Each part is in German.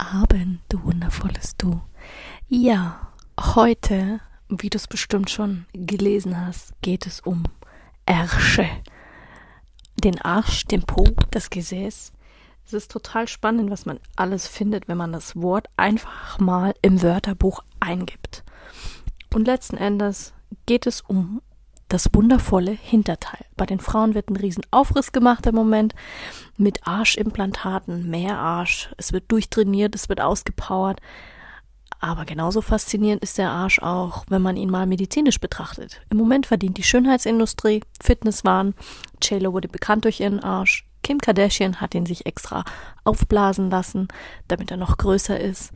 Abend, du wundervolles Du. Ja, heute, wie du es bestimmt schon gelesen hast, geht es um Ärsche. Den Arsch, den Po, das Gesäß. Es ist total spannend, was man alles findet, wenn man das Wort einfach mal im Wörterbuch eingibt. Und letzten Endes geht es um das wundervolle Hinterteil. Bei den Frauen wird ein riesen Aufriss gemacht im Moment mit Arschimplantaten, mehr Arsch. Es wird durchtrainiert, es wird ausgepowert. Aber genauso faszinierend ist der Arsch auch, wenn man ihn mal medizinisch betrachtet. Im Moment verdient die Schönheitsindustrie, Fitnesswahn. JLo wurde bekannt durch ihren Arsch. Kim Kardashian hat ihn sich extra aufblasen lassen, damit er noch größer ist.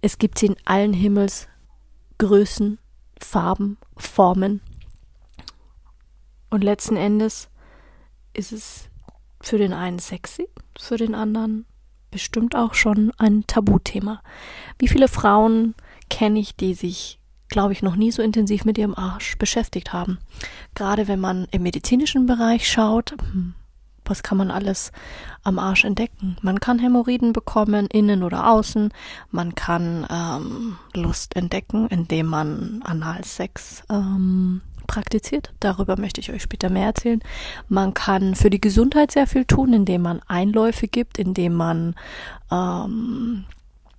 Es gibt sie in allen Himmelsgrößen, Farben, Formen. Und letzten Endes ist es für den einen sexy, für den anderen bestimmt auch schon ein Tabuthema. Wie viele Frauen kenne ich, die sich, glaube ich, noch nie so intensiv mit ihrem Arsch beschäftigt haben? Gerade wenn man im medizinischen Bereich schaut, hm, was kann man alles am Arsch entdecken? Man kann Hämorrhoiden bekommen, innen oder außen. Man kann ähm, Lust entdecken, indem man Analsex ähm, praktiziert. Darüber möchte ich euch später mehr erzählen. Man kann für die Gesundheit sehr viel tun, indem man Einläufe gibt, indem man ähm,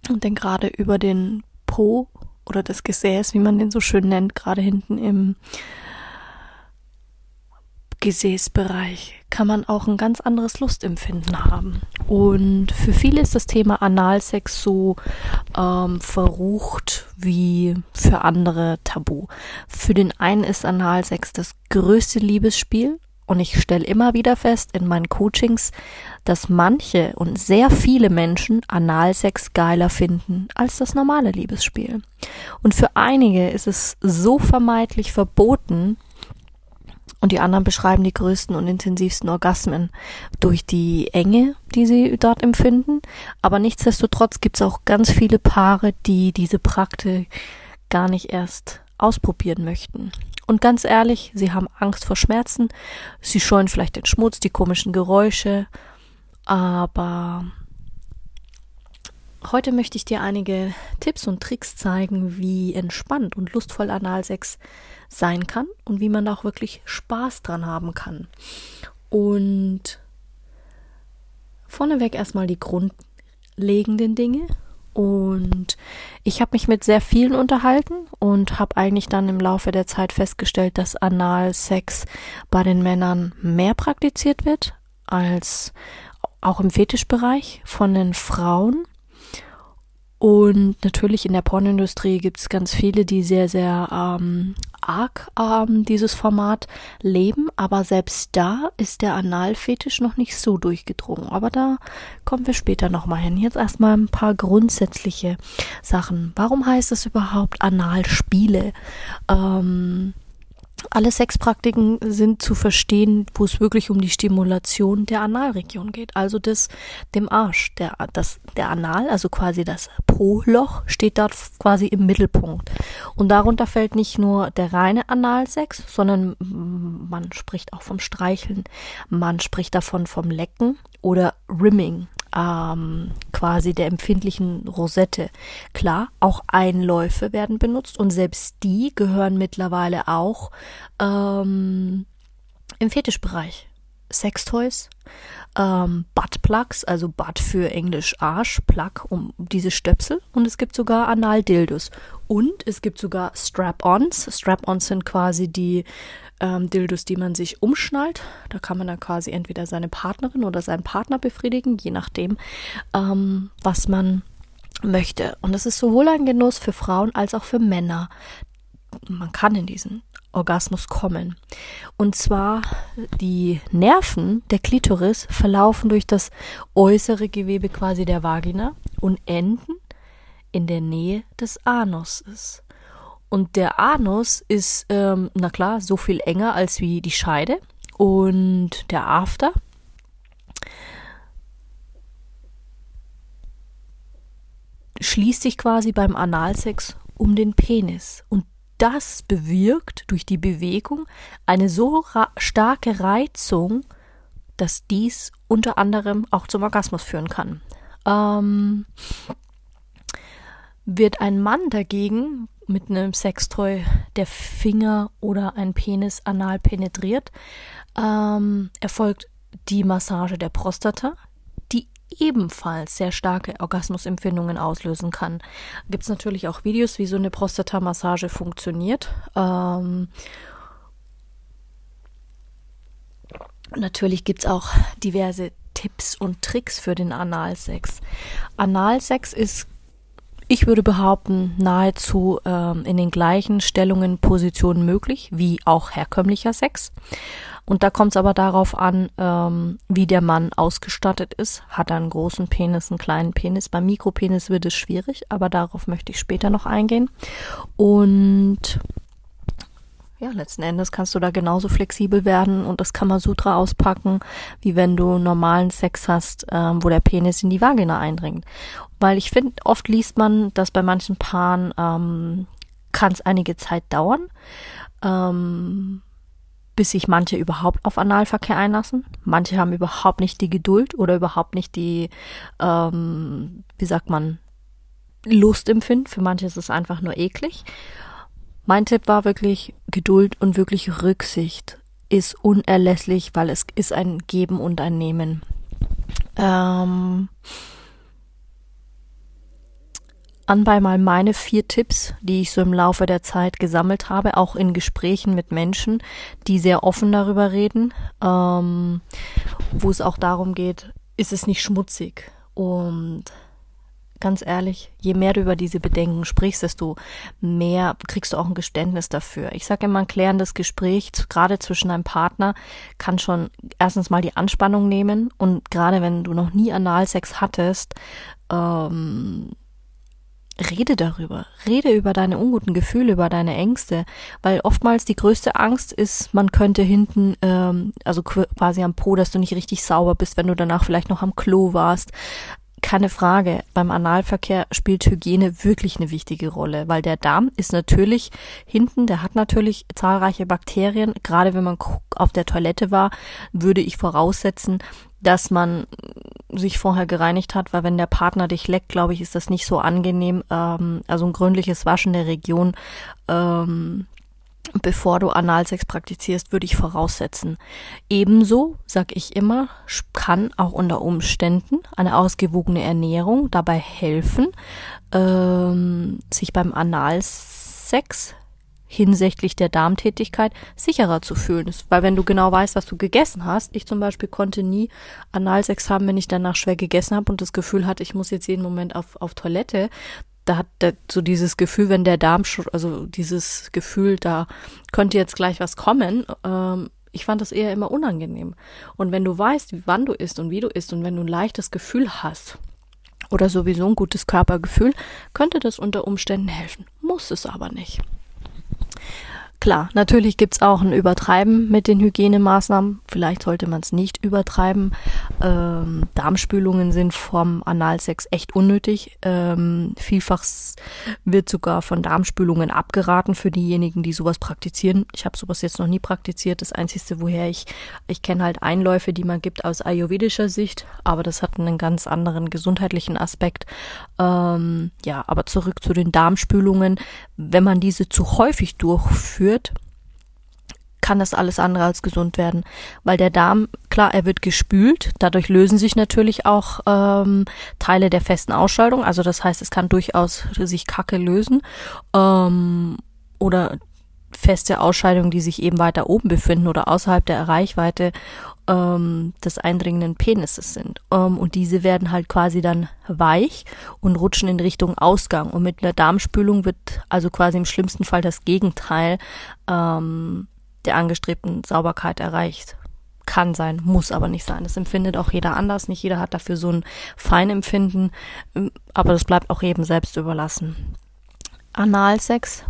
denn gerade über den Po oder das Gesäß, wie man den so schön nennt, gerade hinten im Gesäßbereich kann man auch ein ganz anderes Lustempfinden haben. Und für viele ist das Thema Analsex so ähm, verrucht wie für andere tabu. Für den einen ist Analsex das größte Liebesspiel und ich stelle immer wieder fest in meinen Coachings, dass manche und sehr viele Menschen Analsex geiler finden als das normale Liebesspiel. Und für einige ist es so vermeintlich verboten, und die anderen beschreiben die größten und intensivsten Orgasmen durch die Enge, die sie dort empfinden. Aber nichtsdestotrotz gibt es auch ganz viele Paare, die diese Praktik gar nicht erst ausprobieren möchten. Und ganz ehrlich, sie haben Angst vor Schmerzen, sie scheuen vielleicht den Schmutz, die komischen Geräusche, aber Heute möchte ich dir einige Tipps und Tricks zeigen, wie entspannt und lustvoll Analsex sein kann und wie man auch wirklich Spaß dran haben kann. Und vorneweg erstmal die grundlegenden Dinge. Und ich habe mich mit sehr vielen unterhalten und habe eigentlich dann im Laufe der Zeit festgestellt, dass Analsex bei den Männern mehr praktiziert wird als auch im Fetischbereich von den Frauen. Und natürlich in der Pornindustrie gibt es ganz viele, die sehr, sehr ähm, arg ähm, dieses Format leben, aber selbst da ist der Analfetisch noch nicht so durchgedrungen. Aber da kommen wir später nochmal hin. Jetzt erstmal ein paar grundsätzliche Sachen. Warum heißt es überhaupt Analspiele? Ähm, alle Sexpraktiken sind zu verstehen, wo es wirklich um die Stimulation der Analregion geht, also des dem Arsch. Der, das, der Anal, also quasi das Po-Loch, steht dort quasi im Mittelpunkt. Und darunter fällt nicht nur der reine Analsex, sondern man spricht auch vom Streicheln, man spricht davon vom Lecken oder Rimming ähm, quasi der empfindlichen Rosette. Klar, auch Einläufe werden benutzt und selbst die gehören mittlerweile auch ähm, im Fetischbereich. Sextoys, ähm, Buttplugs, also Butt für Englisch Arsch, Plug um diese Stöpsel und es gibt sogar Analdildos und es gibt sogar Strap-ons. Strap-ons sind quasi die ähm, Dildos, die man sich umschnallt. Da kann man dann quasi entweder seine Partnerin oder seinen Partner befriedigen, je nachdem, ähm, was man möchte. Und das ist sowohl ein Genuss für Frauen als auch für Männer. Man kann in diesen Orgasmus kommen. Und zwar die Nerven der Klitoris verlaufen durch das äußere Gewebe quasi der Vagina und enden in der Nähe des Anuses. Und der Anus ist, ähm, na klar, so viel enger als wie die Scheide. Und der After schließt sich quasi beim Analsex um den Penis. Und das bewirkt durch die Bewegung eine so starke Reizung, dass dies unter anderem auch zum Orgasmus führen kann. Ähm, wird ein Mann dagegen mit einem Sextoy der Finger oder ein Penis anal penetriert, ähm, erfolgt die Massage der Prostata, ebenfalls sehr starke Orgasmusempfindungen auslösen kann. Gibt es natürlich auch Videos, wie so eine Prostatamassage funktioniert. Ähm, natürlich gibt es auch diverse Tipps und Tricks für den Analsex. Analsex ist ich würde behaupten, nahezu ähm, in den gleichen Stellungen, Positionen möglich, wie auch herkömmlicher Sex. Und da kommt es aber darauf an, ähm, wie der Mann ausgestattet ist. Hat er einen großen Penis, einen kleinen Penis? Beim Mikropenis wird es schwierig, aber darauf möchte ich später noch eingehen. Und ja, letzten Endes kannst du da genauso flexibel werden und das Kamasutra auspacken, wie wenn du normalen Sex hast, ähm, wo der Penis in die Vagina eindringt. Weil ich finde, oft liest man, dass bei manchen Paaren ähm, kann es einige Zeit dauern. Ähm, bis sich manche überhaupt auf Analverkehr einlassen. Manche haben überhaupt nicht die Geduld oder überhaupt nicht die, ähm, wie sagt man, Lust empfinden. Für manche ist es einfach nur eklig. Mein Tipp war wirklich Geduld und wirklich Rücksicht ist unerlässlich, weil es ist ein Geben und ein Nehmen. Ähm, anbei mal meine vier Tipps, die ich so im Laufe der Zeit gesammelt habe, auch in Gesprächen mit Menschen, die sehr offen darüber reden, ähm, wo es auch darum geht, ist es nicht schmutzig? Und ganz ehrlich, je mehr du über diese Bedenken sprichst, desto mehr kriegst du auch ein Geständnis dafür. Ich sage immer, ein klärendes Gespräch, gerade zwischen einem Partner, kann schon erstens mal die Anspannung nehmen und gerade wenn du noch nie Analsex hattest, ähm, rede darüber. Rede über deine unguten Gefühle, über deine Ängste, weil oftmals die größte Angst ist, man könnte hinten, ähm, also quasi am Po, dass du nicht richtig sauber bist, wenn du danach vielleicht noch am Klo warst. Keine Frage, beim Analverkehr spielt Hygiene wirklich eine wichtige Rolle, weil der Darm ist natürlich hinten, der hat natürlich zahlreiche Bakterien. Gerade wenn man auf der Toilette war, würde ich voraussetzen, dass man sich vorher gereinigt hat, weil wenn der Partner dich leckt, glaube ich, ist das nicht so angenehm. Ähm, also ein gründliches Waschen der Region, ähm, bevor du Analsex praktizierst, würde ich voraussetzen. Ebenso, sag ich immer, kann auch unter Umständen eine ausgewogene Ernährung dabei helfen, ähm, sich beim Analsex hinsichtlich der Darmtätigkeit sicherer zu fühlen ist. Weil wenn du genau weißt, was du gegessen hast, ich zum Beispiel konnte nie Analsex haben, wenn ich danach schwer gegessen habe und das Gefühl hatte, ich muss jetzt jeden Moment auf, auf Toilette, da hat der, so dieses Gefühl, wenn der Darm, also dieses Gefühl, da könnte jetzt gleich was kommen, ähm, ich fand das eher immer unangenehm. Und wenn du weißt, wann du isst und wie du isst und wenn du ein leichtes Gefühl hast oder sowieso ein gutes Körpergefühl, könnte das unter Umständen helfen. Muss es aber nicht. Klar, natürlich gibt's auch ein Übertreiben mit den Hygienemaßnahmen. Vielleicht sollte man es nicht übertreiben. Ähm, Darmspülungen sind vom Analsex echt unnötig. Ähm, vielfach wird sogar von Darmspülungen abgeraten für diejenigen, die sowas praktizieren. Ich habe sowas jetzt noch nie praktiziert. Das Einzige, woher ich, ich kenne halt Einläufe, die man gibt aus ayurvedischer Sicht, aber das hat einen ganz anderen gesundheitlichen Aspekt. Ähm, ja, aber zurück zu den Darmspülungen. Wenn man diese zu häufig durchführt, führt, kann das alles andere als gesund werden, weil der Darm, klar, er wird gespült, dadurch lösen sich natürlich auch ähm, Teile der festen Ausscheidung, also das heißt, es kann durchaus sich Kacke lösen ähm, oder feste Ausscheidungen, die sich eben weiter oben befinden oder außerhalb der Reichweite ähm, des eindringenden Penises sind. Ähm, und diese werden halt quasi dann weich und rutschen in Richtung Ausgang. Und mit einer Darmspülung wird also quasi im schlimmsten Fall das Gegenteil ähm, der angestrebten Sauberkeit erreicht. Kann sein, muss aber nicht sein. Das empfindet auch jeder anders. Nicht jeder hat dafür so ein Feinempfinden, ähm, aber das bleibt auch jedem selbst überlassen. Analsex,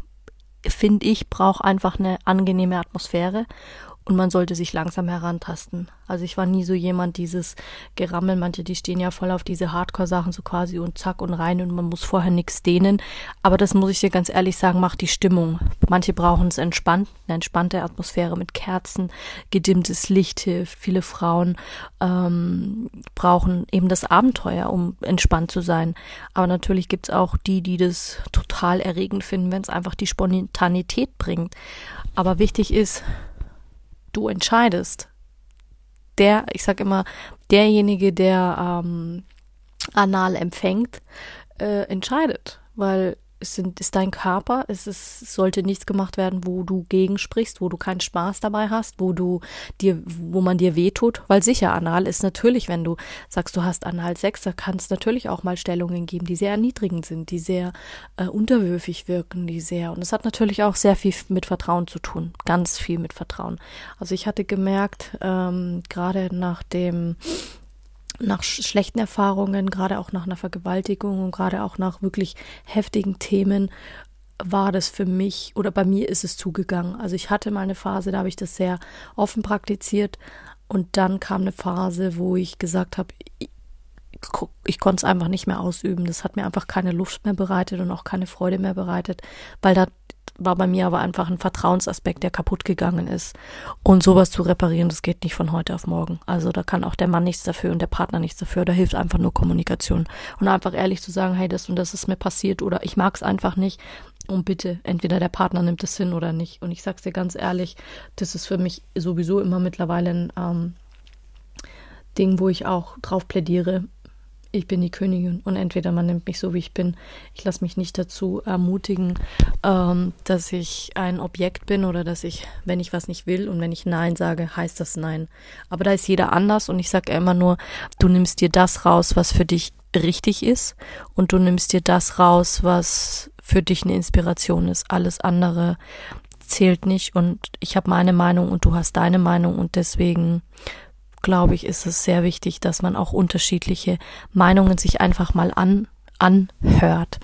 finde ich, braucht einfach eine angenehme Atmosphäre und man sollte sich langsam herantasten. Also ich war nie so jemand, dieses Gerammel, manche, die stehen ja voll auf diese Hardcore-Sachen so quasi und zack und rein und man muss vorher nichts dehnen. Aber das muss ich dir ganz ehrlich sagen, macht die Stimmung. Manche brauchen es entspannt, eine entspannte Atmosphäre mit Kerzen, gedimmtes Licht hilft. Viele Frauen ähm, brauchen eben das Abenteuer, um entspannt zu sein. Aber natürlich gibt's auch die, die das total erregend finden, wenn es einfach die Spontanität bringt. Aber wichtig ist, du entscheidest. Der, ich sag immer, derjenige, der ähm, anal empfängt, äh, entscheidet. Weil es sind, ist dein Körper, es ist, sollte nichts gemacht werden, wo du gegensprichst, wo du keinen Spaß dabei hast, wo du dir, wo man dir wehtut, weil sicher anal ist natürlich, wenn du sagst, du hast anal Sex, da kann es natürlich auch mal Stellungen geben, die sehr erniedrigend sind, die sehr äh, unterwürfig wirken, die sehr, und es hat natürlich auch sehr viel mit Vertrauen zu tun, ganz viel mit Vertrauen. Also ich hatte gemerkt, ähm, gerade nach dem nach schlechten Erfahrungen, gerade auch nach einer Vergewaltigung und gerade auch nach wirklich heftigen Themen, war das für mich oder bei mir ist es zugegangen. Also ich hatte mal eine Phase, da habe ich das sehr offen praktiziert und dann kam eine Phase, wo ich gesagt habe, ich, ich konnte es einfach nicht mehr ausüben. Das hat mir einfach keine Luft mehr bereitet und auch keine Freude mehr bereitet, weil da war bei mir aber einfach ein Vertrauensaspekt, der kaputt gegangen ist. Und sowas zu reparieren, das geht nicht von heute auf morgen. Also da kann auch der Mann nichts dafür und der Partner nichts dafür. Da hilft einfach nur Kommunikation. Und einfach ehrlich zu sagen, hey, das und das ist mir passiert oder ich mag es einfach nicht. Und bitte, entweder der Partner nimmt es hin oder nicht. Und ich sag's dir ganz ehrlich, das ist für mich sowieso immer mittlerweile ein ähm, Ding, wo ich auch drauf plädiere, ich bin die Königin und entweder man nimmt mich so, wie ich bin. Ich lasse mich nicht dazu ermutigen, ähm, dass ich ein Objekt bin oder dass ich, wenn ich was nicht will und wenn ich Nein sage, heißt das Nein. Aber da ist jeder anders und ich sage immer nur, du nimmst dir das raus, was für dich richtig ist und du nimmst dir das raus, was für dich eine Inspiration ist. Alles andere zählt nicht und ich habe meine Meinung und du hast deine Meinung und deswegen glaube ich, ist es sehr wichtig, dass man auch unterschiedliche Meinungen sich einfach mal an, anhört.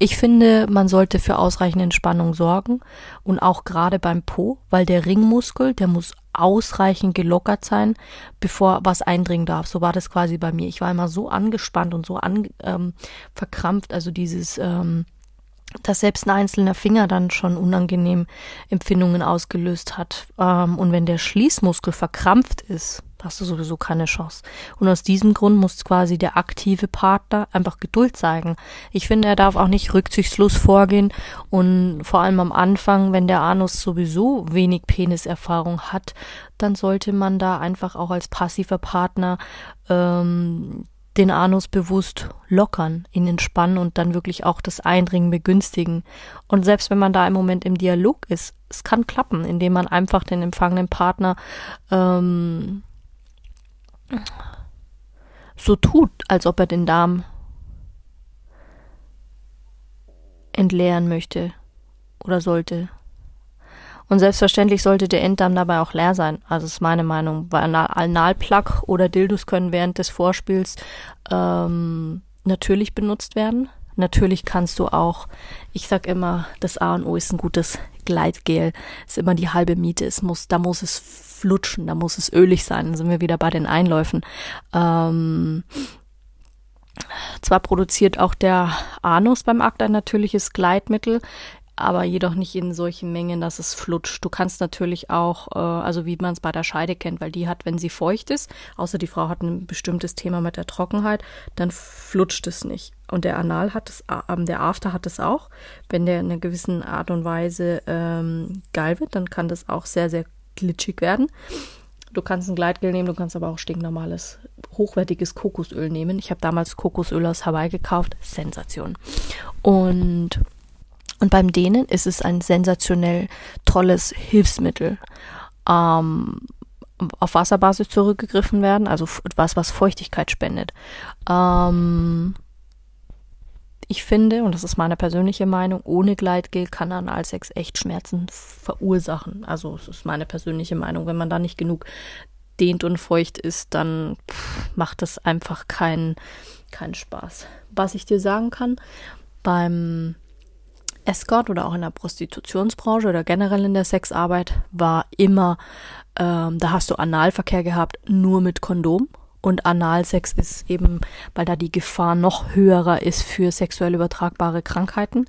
Ich finde, man sollte für ausreichende Entspannung sorgen und auch gerade beim Po, weil der Ringmuskel, der muss ausreichend gelockert sein, bevor was eindringen darf. So war das quasi bei mir. Ich war immer so angespannt und so an, ähm, verkrampft, also dieses ähm, dass selbst ein einzelner Finger dann schon unangenehm Empfindungen ausgelöst hat. Ähm, und wenn der Schließmuskel verkrampft ist, hast du sowieso keine Chance. Und aus diesem Grund muss quasi der aktive Partner einfach Geduld zeigen. Ich finde, er darf auch nicht rücksichtslos vorgehen und vor allem am Anfang, wenn der Anus sowieso wenig Peniserfahrung hat, dann sollte man da einfach auch als passiver Partner ähm, den Anus bewusst lockern, ihn entspannen und dann wirklich auch das Eindringen begünstigen. Und selbst wenn man da im Moment im Dialog ist, es kann klappen, indem man einfach den empfangenen Partner ähm, so tut, als ob er den Darm entleeren möchte oder sollte. Und selbstverständlich sollte der Enddarm dabei auch leer sein. Also ist meine Meinung. Weil Analplug oder Dildos können während des Vorspiels ähm, natürlich benutzt werden. Natürlich kannst du auch, ich sag immer, das A und O ist ein gutes Gleitgel. Ist immer die halbe Miete. Es muss, da muss es flutschen, da muss es ölig sein. Dann sind wir wieder bei den Einläufen. Ähm, zwar produziert auch der Anus beim Akt ein natürliches Gleitmittel, aber jedoch nicht in solchen Mengen, dass es flutscht. Du kannst natürlich auch, äh, also wie man es bei der Scheide kennt, weil die hat, wenn sie feucht ist, außer die Frau hat ein bestimmtes Thema mit der Trockenheit, dann flutscht es nicht. Und der Anal hat es, äh, der After hat es auch. Wenn der in einer gewissen Art und Weise ähm, geil wird, dann kann das auch sehr, sehr glitschig werden. Du kannst ein Gleitgel nehmen, du kannst aber auch stinknormales, hochwertiges Kokosöl nehmen. Ich habe damals Kokosöl aus Hawaii gekauft. Sensation. Und und beim Dehnen ist es ein sensationell tolles Hilfsmittel. Ähm, auf Wasserbasis zurückgegriffen werden, also was, was Feuchtigkeit spendet. Ähm, ich finde, und das ist meine persönliche Meinung, ohne Gleitgel kann Analsex echt Schmerzen verursachen. Also es ist meine persönliche Meinung. Wenn man da nicht genug dehnt und feucht ist, dann macht das einfach keinen keinen Spaß. Was ich dir sagen kann, beim Escort oder auch in der Prostitutionsbranche oder generell in der Sexarbeit war immer, ähm, da hast du Analverkehr gehabt, nur mit Kondom. Und Analsex ist eben, weil da die Gefahr noch höherer ist für sexuell übertragbare Krankheiten.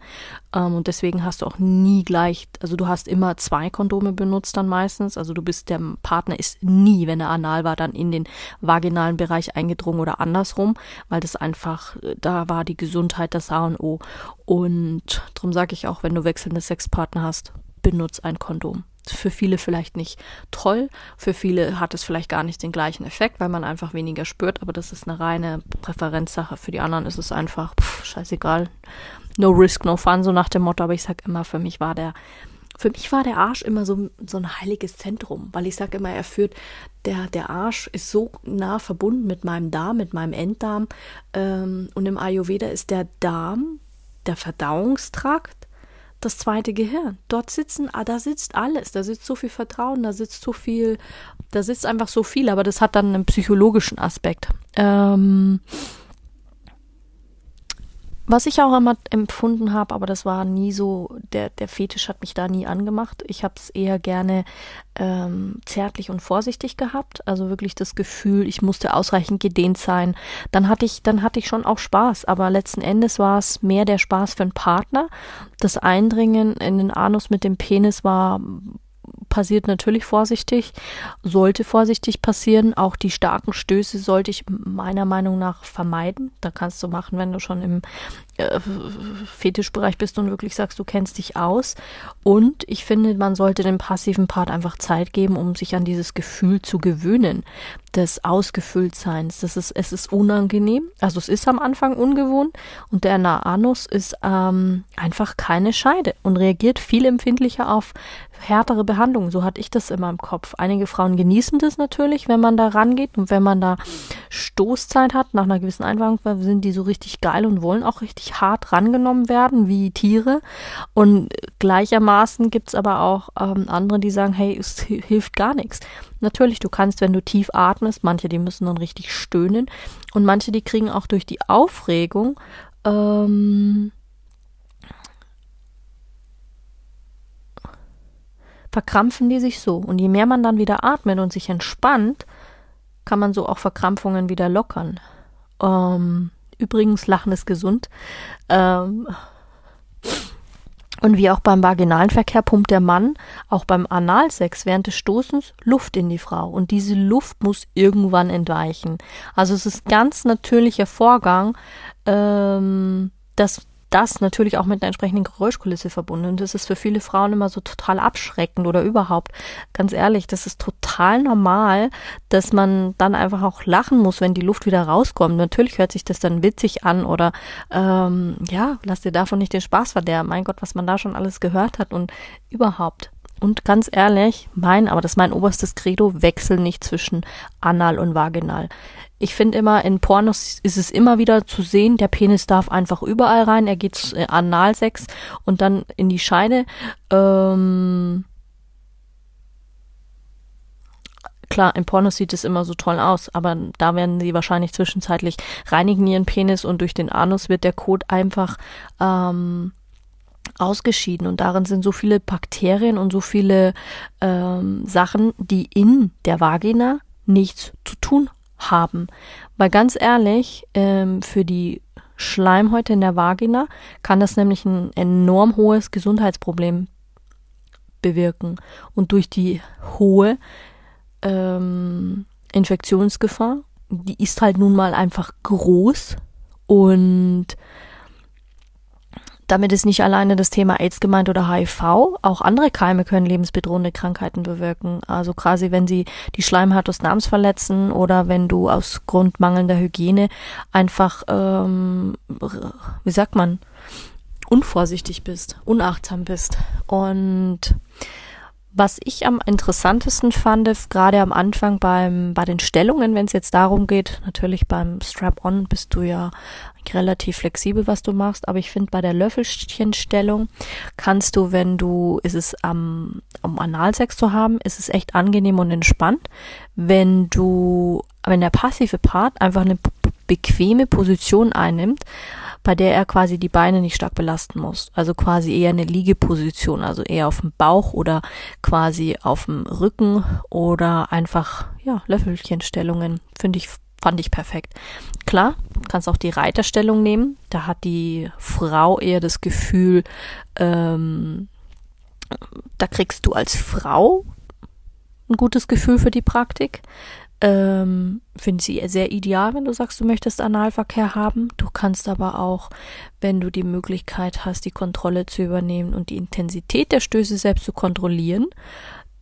Ähm, und deswegen hast du auch nie gleich, also du hast immer zwei Kondome benutzt dann meistens. Also du bist, der Partner ist nie, wenn er anal war, dann in den vaginalen Bereich eingedrungen oder andersrum, weil das einfach, da war die Gesundheit das A und O. Und darum sage ich auch, wenn du wechselnde Sexpartner hast, benutz ein Kondom für viele vielleicht nicht toll, für viele hat es vielleicht gar nicht den gleichen Effekt, weil man einfach weniger spürt, aber das ist eine reine Präferenzsache. Für die anderen ist es einfach pff, scheißegal. No risk, no fun, so nach dem Motto, aber ich sag immer, für mich war der für mich war der Arsch immer so, so ein heiliges Zentrum, weil ich sage immer, er führt, der, der Arsch ist so nah verbunden mit meinem Darm, mit meinem Enddarm. Ähm, und im Ayurveda ist der Darm der Verdauungstrakt das zweite Gehirn. Dort sitzen, ah, da sitzt alles, da sitzt so viel Vertrauen, da sitzt so viel, da sitzt einfach so viel, aber das hat dann einen psychologischen Aspekt. Ähm, was ich auch immer empfunden habe, aber das war nie so, der, der Fetisch hat mich da nie angemacht. Ich habe es eher gerne ähm, zärtlich und vorsichtig gehabt. Also wirklich das Gefühl, ich musste ausreichend gedehnt sein. Dann hatte ich, dann hatte ich schon auch Spaß, aber letzten Endes war es mehr der Spaß für einen Partner. Das Eindringen in den Anus mit dem Penis war passiert natürlich vorsichtig, sollte vorsichtig passieren. Auch die starken Stöße sollte ich meiner Meinung nach vermeiden. Da kannst du machen, wenn du schon im äh, Fetischbereich bist und wirklich sagst, du kennst dich aus. Und ich finde, man sollte dem passiven Part einfach Zeit geben, um sich an dieses Gefühl zu gewöhnen des Ausgefülltseins. Das ist, es ist unangenehm. Also es ist am Anfang ungewohnt und der Anus ist ähm, einfach keine Scheide und reagiert viel empfindlicher auf härtere Behandlungen. So hatte ich das immer im Kopf. Einige Frauen genießen das natürlich, wenn man da rangeht und wenn man da Stoßzeit hat, nach einer gewissen Einwirkung sind die so richtig geil und wollen auch richtig hart rangenommen werden, wie Tiere. Und gleichermaßen gibt's aber auch ähm, andere, die sagen, hey, es hilft gar nichts. Natürlich, du kannst, wenn du tief atmest, manche, die müssen dann richtig stöhnen und manche, die kriegen auch durch die Aufregung ähm, verkrampfen die sich so. Und je mehr man dann wieder atmet und sich entspannt, kann man so auch Verkrampfungen wieder lockern. Ähm, übrigens, Lachen ist gesund. Ähm, und wie auch beim vaginalen Verkehr pumpt der Mann auch beim Analsex während des Stoßens Luft in die Frau. Und diese Luft muss irgendwann entweichen. Also es ist ganz natürlicher Vorgang, ähm, dass das natürlich auch mit einer entsprechenden Geräuschkulisse verbunden. Und das ist für viele Frauen immer so total abschreckend oder überhaupt. Ganz ehrlich, das ist total normal, dass man dann einfach auch lachen muss, wenn die Luft wieder rauskommt. Natürlich hört sich das dann witzig an oder ähm, ja, lass dir davon nicht den Spaß verderben. Mein Gott, was man da schon alles gehört hat und überhaupt. Und ganz ehrlich, mein, aber das ist mein oberstes Credo, wechsel nicht zwischen anal und vaginal. Ich finde immer, in Pornos ist es immer wieder zu sehen, der Penis darf einfach überall rein, er geht äh, Analsex und dann in die Scheide. Ähm, klar, in Pornos sieht es immer so toll aus, aber da werden sie wahrscheinlich zwischenzeitlich reinigen ihren Penis und durch den Anus wird der Kot einfach ähm, ausgeschieden und darin sind so viele Bakterien und so viele ähm, Sachen, die in der Vagina nichts zu tun haben. Weil ganz ehrlich, ähm, für die Schleimhäute in der Vagina kann das nämlich ein enorm hohes Gesundheitsproblem bewirken. Und durch die hohe ähm, Infektionsgefahr, die ist halt nun mal einfach groß und damit ist nicht alleine das Thema AIDS gemeint oder HIV. Auch andere Keime können lebensbedrohende Krankheiten bewirken. Also quasi, wenn sie die Schleimhaut des Darms verletzen oder wenn du aus Grund mangelnder Hygiene einfach, ähm, wie sagt man, unvorsichtig bist, unachtsam bist. Und was ich am interessantesten fand, gerade am Anfang beim, bei den Stellungen, wenn es jetzt darum geht, natürlich beim Strap-on bist du ja relativ flexibel, was du machst, aber ich finde bei der Löffelchenstellung kannst du, wenn du, ist es am, um Analsex zu haben, ist es echt angenehm und entspannt, wenn du, wenn der passive Part einfach eine bequeme Position einnimmt, bei der er quasi die Beine nicht stark belasten muss. Also quasi eher eine Liegeposition, also eher auf dem Bauch oder quasi auf dem Rücken oder einfach, ja, Löffelchenstellungen finde ich, fand ich perfekt. Klar, kannst auch die Reiterstellung nehmen. Da hat die Frau eher das Gefühl, ähm, da kriegst du als Frau ein gutes Gefühl für die Praktik. Ähm, Finde sie sehr ideal, wenn du sagst, du möchtest Analverkehr haben. Du kannst aber auch, wenn du die Möglichkeit hast, die Kontrolle zu übernehmen und die Intensität der Stöße selbst zu kontrollieren,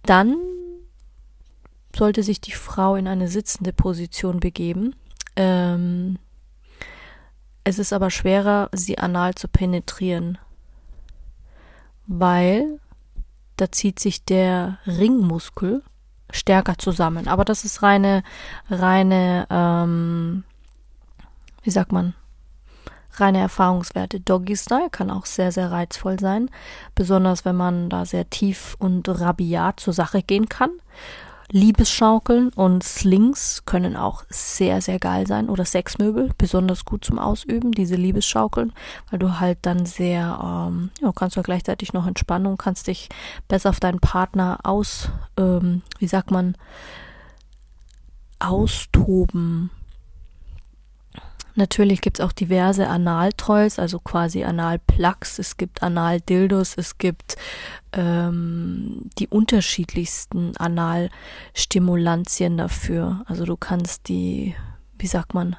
dann sollte sich die Frau in eine sitzende Position begeben. Ähm, es ist aber schwerer, sie anal zu penetrieren, weil da zieht sich der Ringmuskel stärker zusammen. Aber das ist reine, reine, ähm, wie sagt man, reine Erfahrungswerte. Doggy Style kann auch sehr, sehr reizvoll sein, besonders wenn man da sehr tief und rabiat zur Sache gehen kann. Liebesschaukeln und Slings können auch sehr, sehr geil sein. Oder Sexmöbel, besonders gut zum Ausüben, diese Liebesschaukeln, weil du halt dann sehr, ähm, ja, kannst du gleichzeitig noch Entspannung, kannst dich besser auf deinen Partner aus, ähm, wie sagt man, austoben. Natürlich gibt es auch diverse Analtoys, also quasi Analplugs, es gibt Analdildos, es gibt ähm, die unterschiedlichsten Analstimulantien dafür. Also du kannst die, wie sagt man,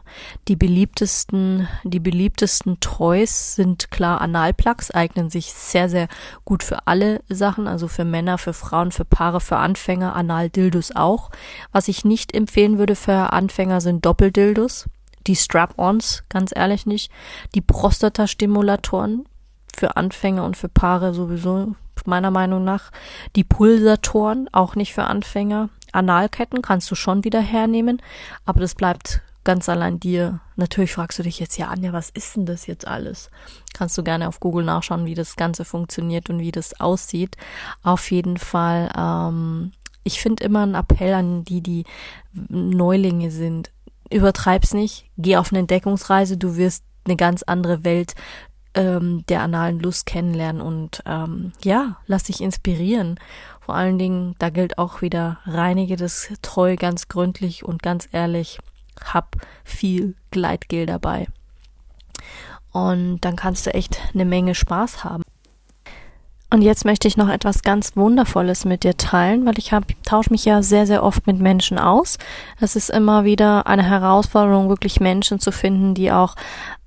die beliebtesten, die beliebtesten Toys sind klar Analplugs, eignen sich sehr, sehr gut für alle Sachen, also für Männer, für Frauen, für Paare, für Anfänger, Analdildos auch. Was ich nicht empfehlen würde für Anfänger sind Doppeldildos die Strap-ons, ganz ehrlich nicht. Die Prostata-Stimulatoren für Anfänger und für Paare sowieso, meiner Meinung nach. Die Pulsatoren, auch nicht für Anfänger. Analketten kannst du schon wieder hernehmen, aber das bleibt ganz allein dir. Natürlich fragst du dich jetzt ja, Anja, was ist denn das jetzt alles? Kannst du gerne auf Google nachschauen, wie das Ganze funktioniert und wie das aussieht. Auf jeden Fall, ähm, ich finde immer einen Appell an die, die Neulinge sind übertreib's nicht, geh auf eine Entdeckungsreise, du wirst eine ganz andere Welt ähm, der analen Lust kennenlernen und ähm, ja, lass dich inspirieren. Vor allen Dingen, da gilt auch wieder, reinige das treu ganz gründlich und ganz ehrlich, hab viel Gleitgel dabei. Und dann kannst du echt eine Menge Spaß haben. Und jetzt möchte ich noch etwas ganz Wundervolles mit dir teilen, weil ich tausche mich ja sehr, sehr oft mit Menschen aus. Es ist immer wieder eine Herausforderung, wirklich Menschen zu finden, die auch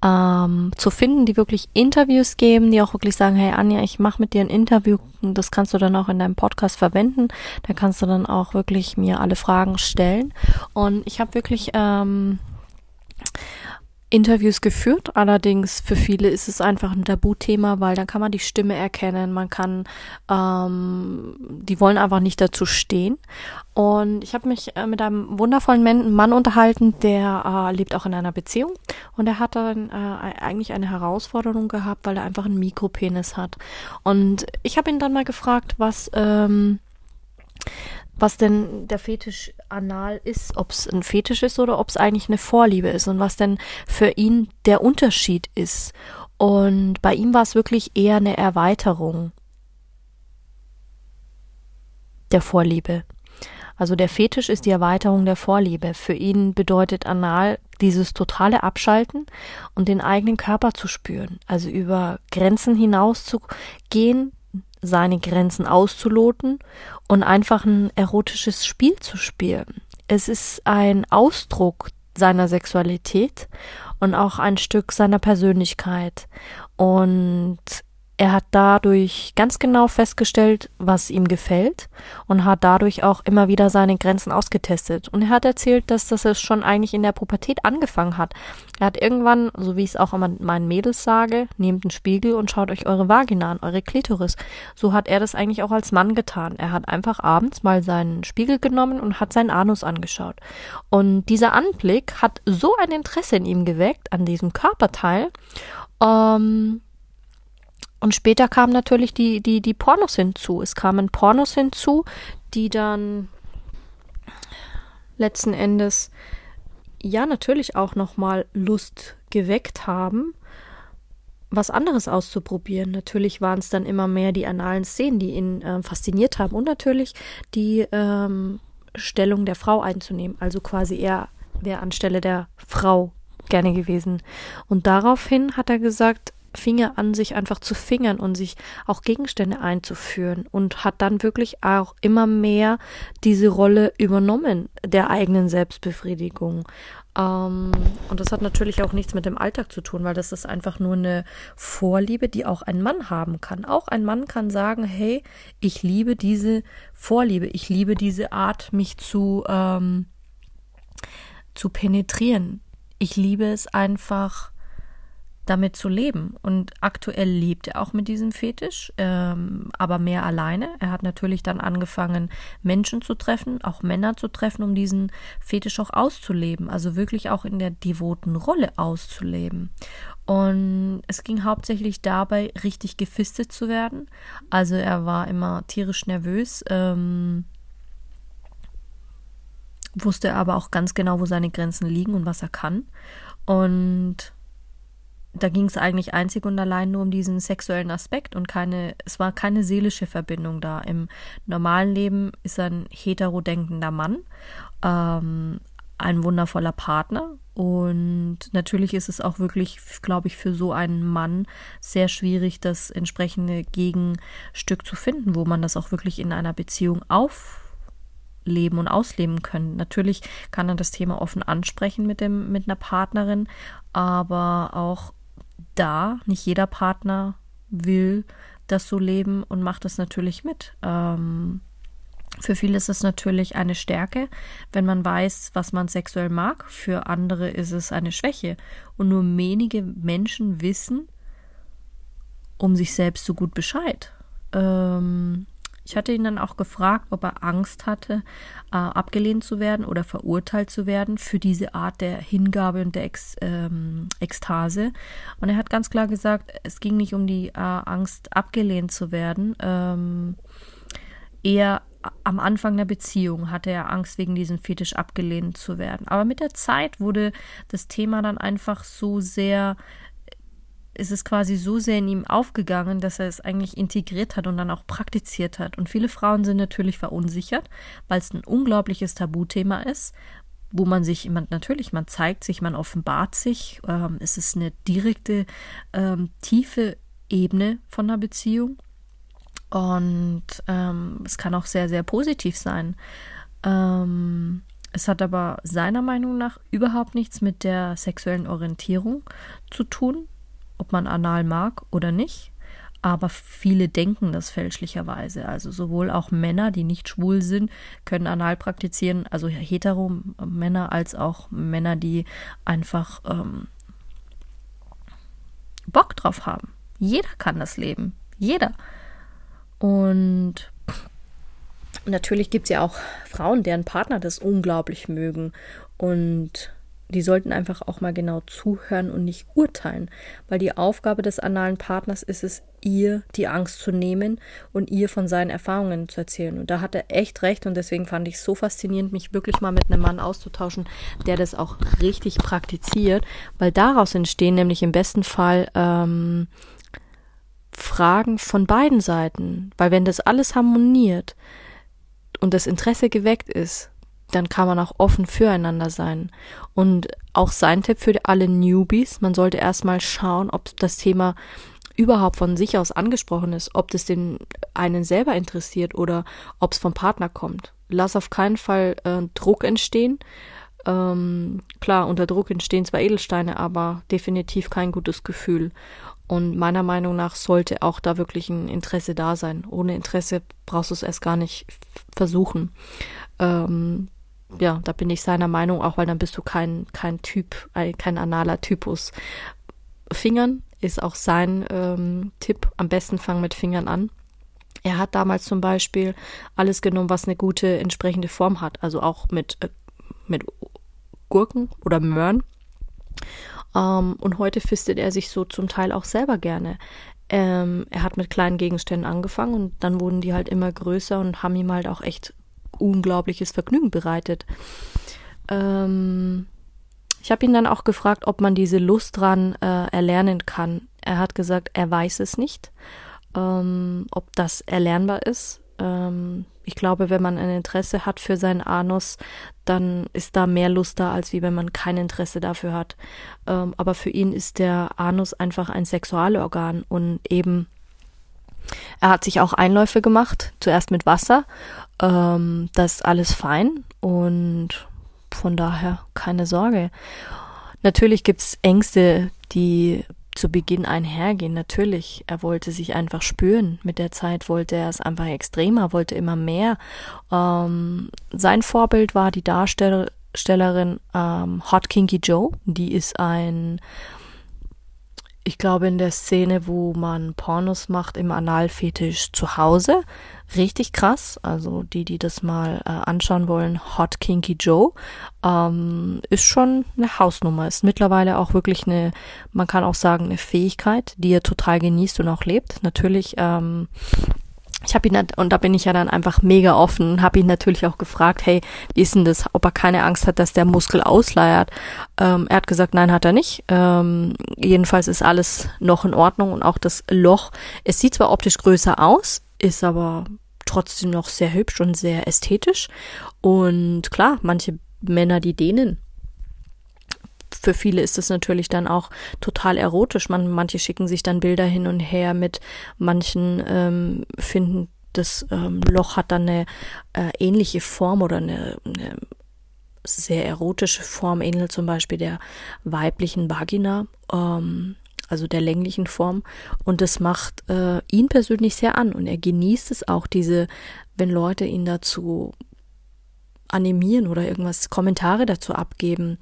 ähm, zu finden, die wirklich Interviews geben, die auch wirklich sagen, hey Anja, ich mache mit dir ein Interview, das kannst du dann auch in deinem Podcast verwenden. Da kannst du dann auch wirklich mir alle Fragen stellen. Und ich habe wirklich ähm, Interviews geführt. Allerdings für viele ist es einfach ein Tabuthema, weil dann kann man die Stimme erkennen, man kann, ähm, die wollen einfach nicht dazu stehen. Und ich habe mich äh, mit einem wundervollen Mann unterhalten, der äh, lebt auch in einer Beziehung und er hat dann äh, eigentlich eine Herausforderung gehabt, weil er einfach einen Mikropenis hat. Und ich habe ihn dann mal gefragt, was ähm, was denn der Fetisch anal ist, ob es ein Fetisch ist oder ob es eigentlich eine Vorliebe ist und was denn für ihn der Unterschied ist. Und bei ihm war es wirklich eher eine Erweiterung der Vorliebe. Also der Fetisch ist die Erweiterung der Vorliebe. Für ihn bedeutet anal dieses totale Abschalten und den eigenen Körper zu spüren. Also über Grenzen hinaus zu gehen, seine Grenzen auszuloten und einfach ein erotisches Spiel zu spielen. Es ist ein Ausdruck seiner Sexualität und auch ein Stück seiner Persönlichkeit. Und er hat dadurch ganz genau festgestellt, was ihm gefällt und hat dadurch auch immer wieder seine Grenzen ausgetestet. Und er hat erzählt, dass das schon eigentlich in der Pubertät angefangen hat. Er hat irgendwann, so wie ich es auch immer meinen Mädels sage, nehmt einen Spiegel und schaut euch eure Vagina an, eure Klitoris. So hat er das eigentlich auch als Mann getan. Er hat einfach abends mal seinen Spiegel genommen und hat seinen Anus angeschaut. Und dieser Anblick hat so ein Interesse in ihm geweckt an diesem Körperteil. Ähm, und später kamen natürlich die, die, die Pornos hinzu. Es kamen Pornos hinzu, die dann letzten Endes ja natürlich auch nochmal Lust geweckt haben, was anderes auszuprobieren. Natürlich waren es dann immer mehr die analen Szenen, die ihn äh, fasziniert haben und natürlich die ähm, Stellung der Frau einzunehmen. Also quasi er wäre anstelle der Frau gerne gewesen. Und daraufhin hat er gesagt, Finger an sich einfach zu fingern und sich auch Gegenstände einzuführen und hat dann wirklich auch immer mehr diese Rolle übernommen der eigenen Selbstbefriedigung. Ähm, und das hat natürlich auch nichts mit dem Alltag zu tun, weil das ist einfach nur eine Vorliebe, die auch ein Mann haben kann. Auch ein Mann kann sagen, hey, ich liebe diese Vorliebe, ich liebe diese Art, mich zu, ähm, zu penetrieren. Ich liebe es einfach, damit zu leben. Und aktuell lebt er auch mit diesem Fetisch, ähm, aber mehr alleine. Er hat natürlich dann angefangen, Menschen zu treffen, auch Männer zu treffen, um diesen Fetisch auch auszuleben, also wirklich auch in der devoten Rolle auszuleben. Und es ging hauptsächlich dabei, richtig gefistet zu werden. Also er war immer tierisch nervös. Ähm, wusste aber auch ganz genau, wo seine Grenzen liegen und was er kann. Und da ging es eigentlich einzig und allein nur um diesen sexuellen Aspekt und keine, es war keine seelische Verbindung da. Im normalen Leben ist er ein hetero-denkender Mann, ähm, ein wundervoller Partner und natürlich ist es auch wirklich, glaube ich, für so einen Mann sehr schwierig, das entsprechende Gegenstück zu finden, wo man das auch wirklich in einer Beziehung aufleben und ausleben können. Natürlich kann er das Thema offen ansprechen mit dem mit einer Partnerin, aber auch da. Nicht jeder Partner will das so leben und macht das natürlich mit. Ähm, für viele ist es natürlich eine Stärke, wenn man weiß, was man sexuell mag. Für andere ist es eine Schwäche. Und nur wenige Menschen wissen um sich selbst so gut Bescheid. Ähm, ich hatte ihn dann auch gefragt, ob er Angst hatte, äh, abgelehnt zu werden oder verurteilt zu werden für diese Art der Hingabe und der Ex, ähm, Ekstase. Und er hat ganz klar gesagt, es ging nicht um die äh, Angst, abgelehnt zu werden. Ähm, eher am Anfang der Beziehung hatte er Angst, wegen diesem Fetisch abgelehnt zu werden. Aber mit der Zeit wurde das Thema dann einfach so sehr ist es quasi so sehr in ihm aufgegangen, dass er es eigentlich integriert hat und dann auch praktiziert hat. Und viele Frauen sind natürlich verunsichert, weil es ein unglaubliches Tabuthema ist, wo man sich, man, natürlich, man zeigt sich, man offenbart sich. Ähm, es ist eine direkte, ähm, tiefe Ebene von einer Beziehung. Und ähm, es kann auch sehr, sehr positiv sein. Ähm, es hat aber seiner Meinung nach überhaupt nichts mit der sexuellen Orientierung zu tun ob man anal mag oder nicht. Aber viele denken das fälschlicherweise. Also sowohl auch Männer, die nicht schwul sind, können anal praktizieren, also hetero Männer als auch Männer, die einfach ähm, Bock drauf haben. Jeder kann das leben. Jeder. Und natürlich gibt es ja auch Frauen, deren Partner das unglaublich mögen. Und die sollten einfach auch mal genau zuhören und nicht urteilen, weil die Aufgabe des analen Partners ist es, ihr die Angst zu nehmen und ihr von seinen Erfahrungen zu erzählen. Und da hat er echt recht und deswegen fand ich es so faszinierend, mich wirklich mal mit einem Mann auszutauschen, der das auch richtig praktiziert, weil daraus entstehen nämlich im besten Fall ähm, Fragen von beiden Seiten, weil wenn das alles harmoniert und das Interesse geweckt ist, dann kann man auch offen füreinander sein. Und auch sein Tipp für alle Newbies, man sollte erstmal schauen, ob das Thema überhaupt von sich aus angesprochen ist, ob das den einen selber interessiert oder ob es vom Partner kommt. Lass auf keinen Fall äh, Druck entstehen. Ähm, klar, unter Druck entstehen zwar Edelsteine, aber definitiv kein gutes Gefühl. Und meiner Meinung nach sollte auch da wirklich ein Interesse da sein. Ohne Interesse brauchst du es erst gar nicht versuchen. Ähm, ja, da bin ich seiner Meinung, auch weil dann bist du kein, kein Typ, kein analer Typus. Fingern ist auch sein ähm, Tipp. Am besten fangen mit Fingern an. Er hat damals zum Beispiel alles genommen, was eine gute entsprechende Form hat. Also auch mit, äh, mit Gurken oder Möhren. Ähm, und heute fistet er sich so zum Teil auch selber gerne. Ähm, er hat mit kleinen Gegenständen angefangen und dann wurden die halt immer größer und haben ihm halt auch echt unglaubliches Vergnügen bereitet. Ähm, ich habe ihn dann auch gefragt, ob man diese Lust dran äh, erlernen kann. Er hat gesagt, er weiß es nicht, ähm, ob das erlernbar ist. Ähm, ich glaube, wenn man ein Interesse hat für seinen Anus, dann ist da mehr Lust da, als wie wenn man kein Interesse dafür hat. Ähm, aber für ihn ist der Anus einfach ein Sexualorgan und eben er hat sich auch Einläufe gemacht, zuerst mit Wasser. Ähm, das ist alles fein und von daher keine Sorge. Natürlich gibt's Ängste, die zu Beginn einhergehen. Natürlich, er wollte sich einfach spüren. Mit der Zeit wollte er es einfach extremer, wollte immer mehr. Ähm, sein Vorbild war die Darstellerin ähm, Hot Kinky Joe. Die ist ein ich glaube, in der Szene, wo man Pornos macht im Analfetisch zu Hause, richtig krass. Also die, die das mal äh, anschauen wollen, Hot Kinky Joe, ähm, ist schon eine Hausnummer. Ist mittlerweile auch wirklich eine, man kann auch sagen, eine Fähigkeit, die er total genießt und auch lebt. Natürlich ähm, ich habe ihn und da bin ich ja dann einfach mega offen, habe ihn natürlich auch gefragt, hey, wie ist denn das, ob er keine Angst hat, dass der Muskel ausleiert. Ähm, er hat gesagt, nein, hat er nicht. Ähm, jedenfalls ist alles noch in Ordnung und auch das Loch. Es sieht zwar optisch größer aus, ist aber trotzdem noch sehr hübsch und sehr ästhetisch. Und klar, manche Männer, die dehnen für viele ist es natürlich dann auch total erotisch. Man, manche schicken sich dann Bilder hin und her mit, manchen ähm, finden, das ähm, Loch hat dann eine äh, ähnliche Form oder eine, eine sehr erotische Form, ähnelt zum Beispiel der weiblichen Vagina, ähm, also der länglichen Form. Und das macht äh, ihn persönlich sehr an und er genießt es auch, diese, wenn Leute ihn dazu animieren oder irgendwas Kommentare dazu abgeben.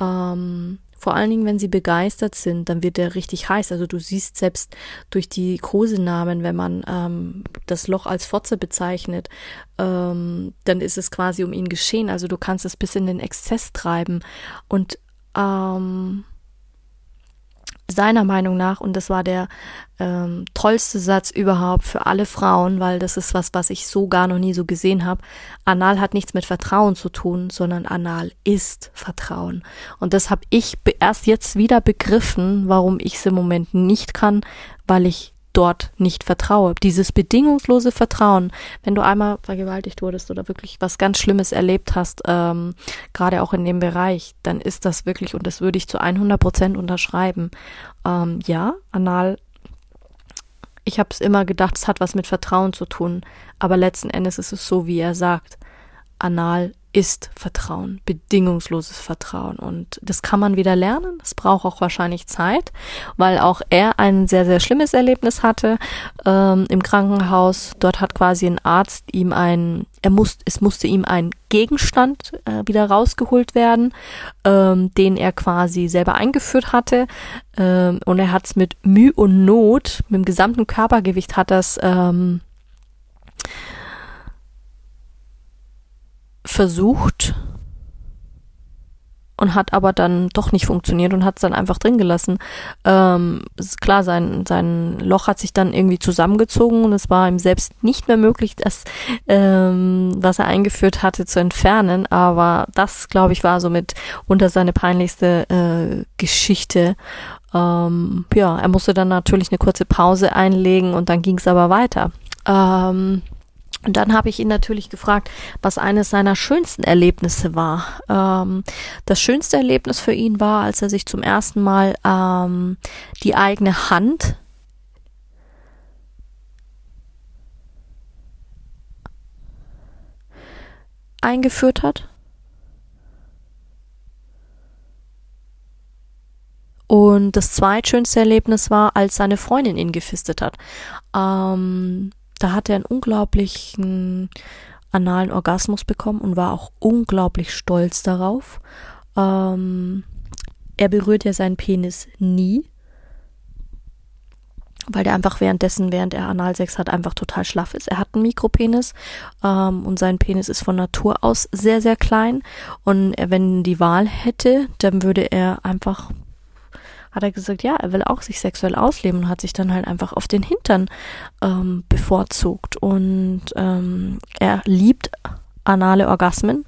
Ähm, vor allen Dingen, wenn sie begeistert sind, dann wird der richtig heiß. Also du siehst selbst durch die Kosenamen, wenn man ähm, das Loch als Fotze bezeichnet, ähm, dann ist es quasi um ihn geschehen. Also du kannst es bis in den Exzess treiben. Und ähm, seiner Meinung nach, und das war der ähm, tollste Satz überhaupt für alle Frauen, weil das ist was, was ich so gar noch nie so gesehen habe. Anal hat nichts mit Vertrauen zu tun, sondern Anal ist Vertrauen. Und das habe ich erst jetzt wieder begriffen, warum ich es im Moment nicht kann, weil ich dort nicht vertraue. Dieses bedingungslose Vertrauen, wenn du einmal vergewaltigt wurdest oder wirklich was ganz Schlimmes erlebt hast, ähm, gerade auch in dem Bereich, dann ist das wirklich, und das würde ich zu 100 Prozent unterschreiben, ähm, ja, anal, ich habe es immer gedacht, es hat was mit Vertrauen zu tun, aber letzten Endes ist es so, wie er sagt, anal ist Vertrauen, bedingungsloses Vertrauen. Und das kann man wieder lernen. Das braucht auch wahrscheinlich Zeit, weil auch er ein sehr, sehr schlimmes Erlebnis hatte ähm, im Krankenhaus. Dort hat quasi ein Arzt ihm ein, er muss, es musste ihm ein Gegenstand äh, wieder rausgeholt werden, ähm, den er quasi selber eingeführt hatte. Ähm, und er hat es mit Mühe und Not, mit dem gesamten Körpergewicht hat das ähm, versucht und hat aber dann doch nicht funktioniert und hat es dann einfach drin gelassen. Ähm, klar, sein, sein Loch hat sich dann irgendwie zusammengezogen und es war ihm selbst nicht mehr möglich, das, ähm, was er eingeführt hatte, zu entfernen. Aber das, glaube ich, war somit unter seine peinlichste äh, Geschichte. Ähm, ja, er musste dann natürlich eine kurze Pause einlegen und dann ging es aber weiter. Ähm, und dann habe ich ihn natürlich gefragt, was eines seiner schönsten Erlebnisse war. Ähm, das schönste Erlebnis für ihn war, als er sich zum ersten Mal ähm, die eigene Hand eingeführt hat. Und das zweitschönste Erlebnis war, als seine Freundin ihn gefistet hat. Ähm, da hat er einen unglaublichen analen Orgasmus bekommen und war auch unglaublich stolz darauf. Ähm, er berührt ja seinen Penis nie, weil der einfach währenddessen, während er Analsex hat, einfach total schlaff ist. Er hat einen Mikropenis ähm, und sein Penis ist von Natur aus sehr, sehr klein. Und er, wenn die Wahl hätte, dann würde er einfach hat er gesagt, ja, er will auch sich sexuell ausleben und hat sich dann halt einfach auf den Hintern ähm, bevorzugt. Und ähm, er liebt anale Orgasmen.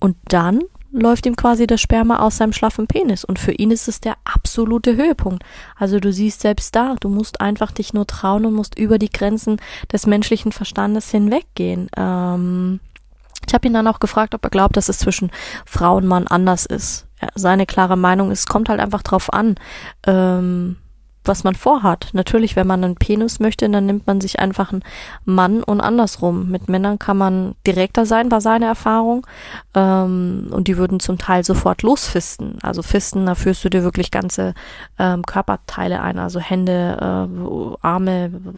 Und dann läuft ihm quasi das Sperma aus seinem schlaffen Penis. Und für ihn ist es der absolute Höhepunkt. Also du siehst selbst da, du musst einfach dich nur trauen und musst über die Grenzen des menschlichen Verstandes hinweggehen. Ähm, ich habe ihn dann auch gefragt, ob er glaubt, dass es zwischen Frau und Mann anders ist. Ja, seine klare Meinung ist, kommt halt einfach drauf an. Ähm, was man vorhat. Natürlich, wenn man einen Penis möchte, dann nimmt man sich einfach einen Mann und andersrum. Mit Männern kann man direkter sein, war seine Erfahrung. Ähm, und die würden zum Teil sofort losfisten. Also fisten, da führst du dir wirklich ganze ähm, Körperteile ein, also Hände, äh, Arme,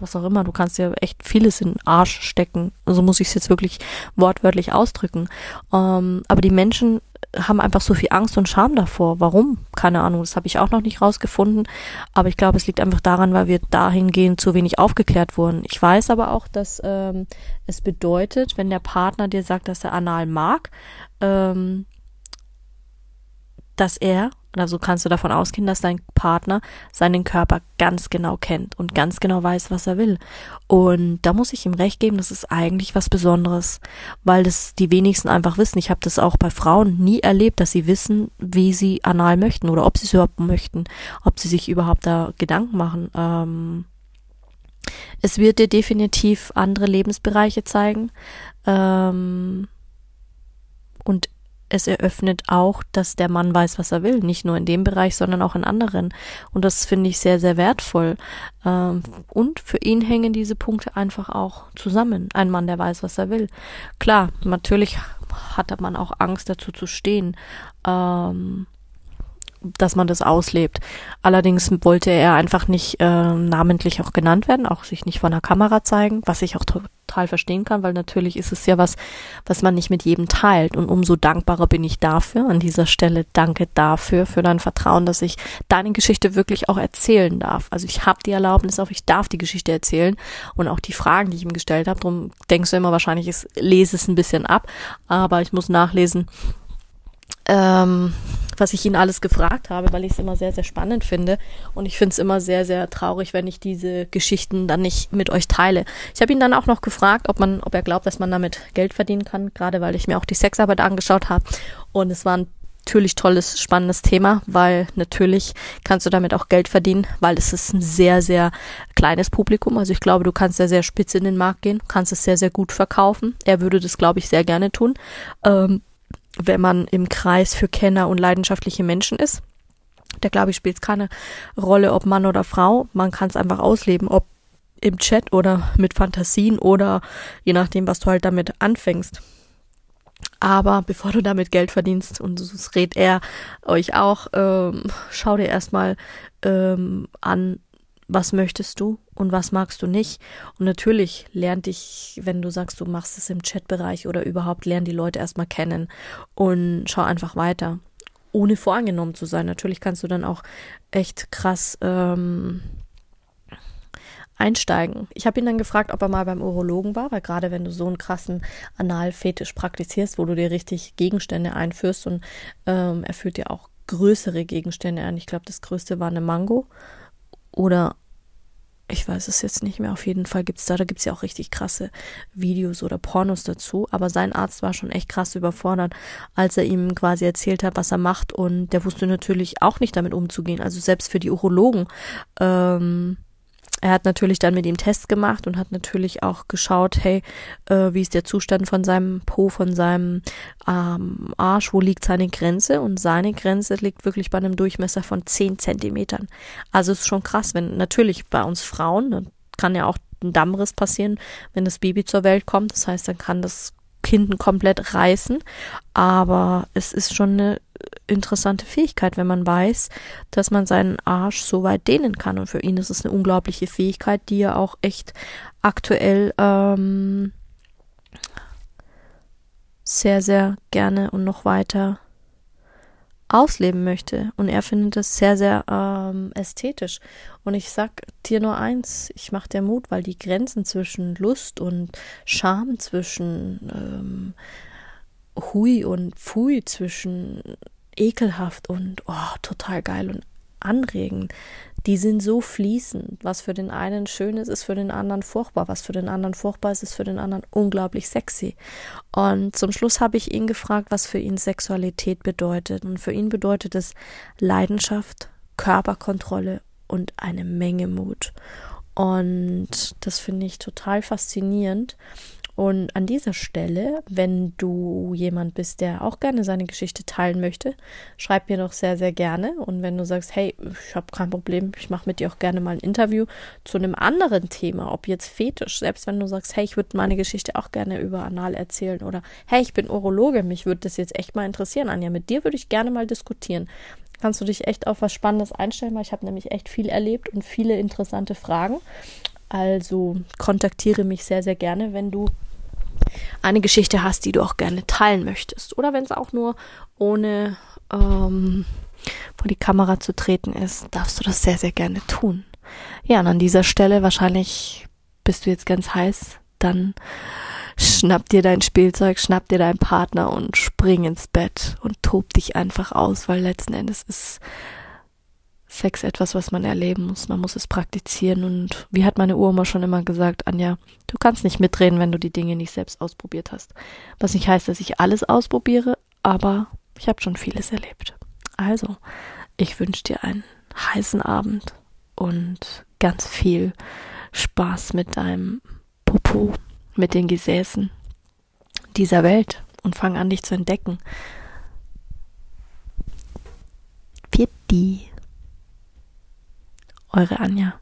was auch immer. Du kannst ja echt vieles in den Arsch stecken. Also muss ich es jetzt wirklich wortwörtlich ausdrücken. Ähm, aber die Menschen haben einfach so viel Angst und Scham davor. Warum? Keine Ahnung, das habe ich auch noch nicht rausgefunden. Aber ich glaube, es liegt einfach daran, weil wir dahingehend zu wenig aufgeklärt wurden. Ich weiß aber auch, dass ähm, es bedeutet, wenn der Partner dir sagt, dass er anal mag, ähm, dass er also kannst du davon ausgehen, dass dein Partner seinen Körper ganz genau kennt und ganz genau weiß, was er will. Und da muss ich ihm recht geben, das ist eigentlich was Besonderes, weil das die wenigsten einfach wissen. Ich habe das auch bei Frauen nie erlebt, dass sie wissen, wie sie anal möchten oder ob sie es überhaupt möchten, ob sie sich überhaupt da Gedanken machen. Ähm, es wird dir definitiv andere Lebensbereiche zeigen. Ähm, und es eröffnet auch, dass der Mann weiß, was er will. Nicht nur in dem Bereich, sondern auch in anderen. Und das finde ich sehr, sehr wertvoll. Ähm, und für ihn hängen diese Punkte einfach auch zusammen. Ein Mann, der weiß, was er will. Klar, natürlich hat man auch Angst dazu zu stehen. Ähm, dass man das auslebt. Allerdings wollte er einfach nicht äh, namentlich auch genannt werden, auch sich nicht von der Kamera zeigen, was ich auch total verstehen kann, weil natürlich ist es ja was, was man nicht mit jedem teilt. Und umso dankbarer bin ich dafür. An dieser Stelle danke dafür, für dein Vertrauen, dass ich deine Geschichte wirklich auch erzählen darf. Also ich habe die Erlaubnis auch, ich darf die Geschichte erzählen und auch die Fragen, die ich ihm gestellt habe. Darum denkst du immer wahrscheinlich, ich lese es ein bisschen ab, aber ich muss nachlesen, ähm, was ich ihn alles gefragt habe, weil ich es immer sehr, sehr spannend finde. Und ich finde es immer sehr, sehr traurig, wenn ich diese Geschichten dann nicht mit euch teile. Ich habe ihn dann auch noch gefragt, ob man, ob er glaubt, dass man damit Geld verdienen kann, gerade weil ich mir auch die Sexarbeit angeschaut habe. Und es war ein natürlich tolles, spannendes Thema, weil natürlich kannst du damit auch Geld verdienen, weil es ist ein sehr, sehr kleines Publikum. Also ich glaube, du kannst sehr, sehr spitz in den Markt gehen, kannst es sehr, sehr gut verkaufen. Er würde das, glaube ich, sehr gerne tun. Ähm, wenn man im Kreis für Kenner und leidenschaftliche Menschen ist. Da glaube ich, spielt es keine Rolle, ob Mann oder Frau. Man kann es einfach ausleben, ob im Chat oder mit Fantasien oder je nachdem, was du halt damit anfängst. Aber bevor du damit Geld verdienst, und das rät er euch auch, ähm, schau dir erstmal ähm, an, was möchtest du und was magst du nicht. Und natürlich lernt dich, wenn du sagst, du machst es im Chatbereich oder überhaupt, lernen die Leute erstmal kennen und schau einfach weiter. Ohne voreingenommen zu sein. Natürlich kannst du dann auch echt krass ähm, einsteigen. Ich habe ihn dann gefragt, ob er mal beim Urologen war, weil gerade wenn du so einen krassen Analfetisch praktizierst, wo du dir richtig Gegenstände einführst und ähm, er führt dir auch größere Gegenstände ein. Ich glaube, das größte war eine Mango oder ich weiß es jetzt nicht mehr, auf jeden Fall gibt's da, da gibt's ja auch richtig krasse Videos oder Pornos dazu, aber sein Arzt war schon echt krass überfordert, als er ihm quasi erzählt hat, was er macht. Und der wusste natürlich auch nicht damit umzugehen, also selbst für die Urologen ähm, er hat natürlich dann mit ihm Tests gemacht und hat natürlich auch geschaut, hey, äh, wie ist der Zustand von seinem Po, von seinem ähm, Arsch, wo liegt seine Grenze? Und seine Grenze liegt wirklich bei einem Durchmesser von 10 Zentimetern. Also ist schon krass, wenn natürlich bei uns Frauen, dann kann ja auch ein Dammriss passieren, wenn das Baby zur Welt kommt. Das heißt, dann kann das hinten komplett reißen. Aber es ist schon eine interessante Fähigkeit, wenn man weiß, dass man seinen Arsch so weit dehnen kann. Und für ihn ist es eine unglaubliche Fähigkeit, die er auch echt aktuell ähm, sehr, sehr gerne und noch weiter ausleben möchte. Und er findet das sehr, sehr ähm, ästhetisch. Und ich sag dir nur eins, ich mach dir Mut, weil die Grenzen zwischen Lust und Scham, zwischen ähm, Hui und Pfui, zwischen ekelhaft und oh, total geil und anregend, die sind so fließend. Was für den einen schön ist, ist für den anderen furchtbar. Was für den anderen furchtbar ist, ist für den anderen unglaublich sexy. Und zum Schluss habe ich ihn gefragt, was für ihn Sexualität bedeutet. Und für ihn bedeutet es Leidenschaft, Körperkontrolle und eine Menge Mut. Und das finde ich total faszinierend. Und an dieser Stelle, wenn du jemand bist, der auch gerne seine Geschichte teilen möchte, schreib mir doch sehr, sehr gerne. Und wenn du sagst, hey, ich habe kein Problem, ich mache mit dir auch gerne mal ein Interview zu einem anderen Thema, ob jetzt Fetisch, selbst wenn du sagst, hey, ich würde meine Geschichte auch gerne über Anal erzählen oder hey, ich bin Urologe, mich würde das jetzt echt mal interessieren, Anja, mit dir würde ich gerne mal diskutieren kannst du dich echt auf was Spannendes einstellen, weil ich habe nämlich echt viel erlebt und viele interessante Fragen. Also kontaktiere mich sehr, sehr gerne, wenn du eine Geschichte hast, die du auch gerne teilen möchtest. Oder wenn es auch nur ohne ähm, vor die Kamera zu treten ist, darfst du das sehr, sehr gerne tun. Ja, und an dieser Stelle wahrscheinlich bist du jetzt ganz heiß, dann schnapp dir dein Spielzeug, schnapp dir deinen Partner und spring ins Bett und tob dich einfach aus, weil letzten Endes ist Sex etwas, was man erleben muss. Man muss es praktizieren. Und wie hat meine Uroma schon immer gesagt, Anja, du kannst nicht mitreden, wenn du die Dinge nicht selbst ausprobiert hast. Was nicht heißt, dass ich alles ausprobiere, aber ich habe schon vieles erlebt. Also, ich wünsche dir einen heißen Abend und ganz viel Spaß mit deinem Popo, mit den Gesäßen dieser Welt und fang an, dich zu entdecken. Pitti. Eure Anja.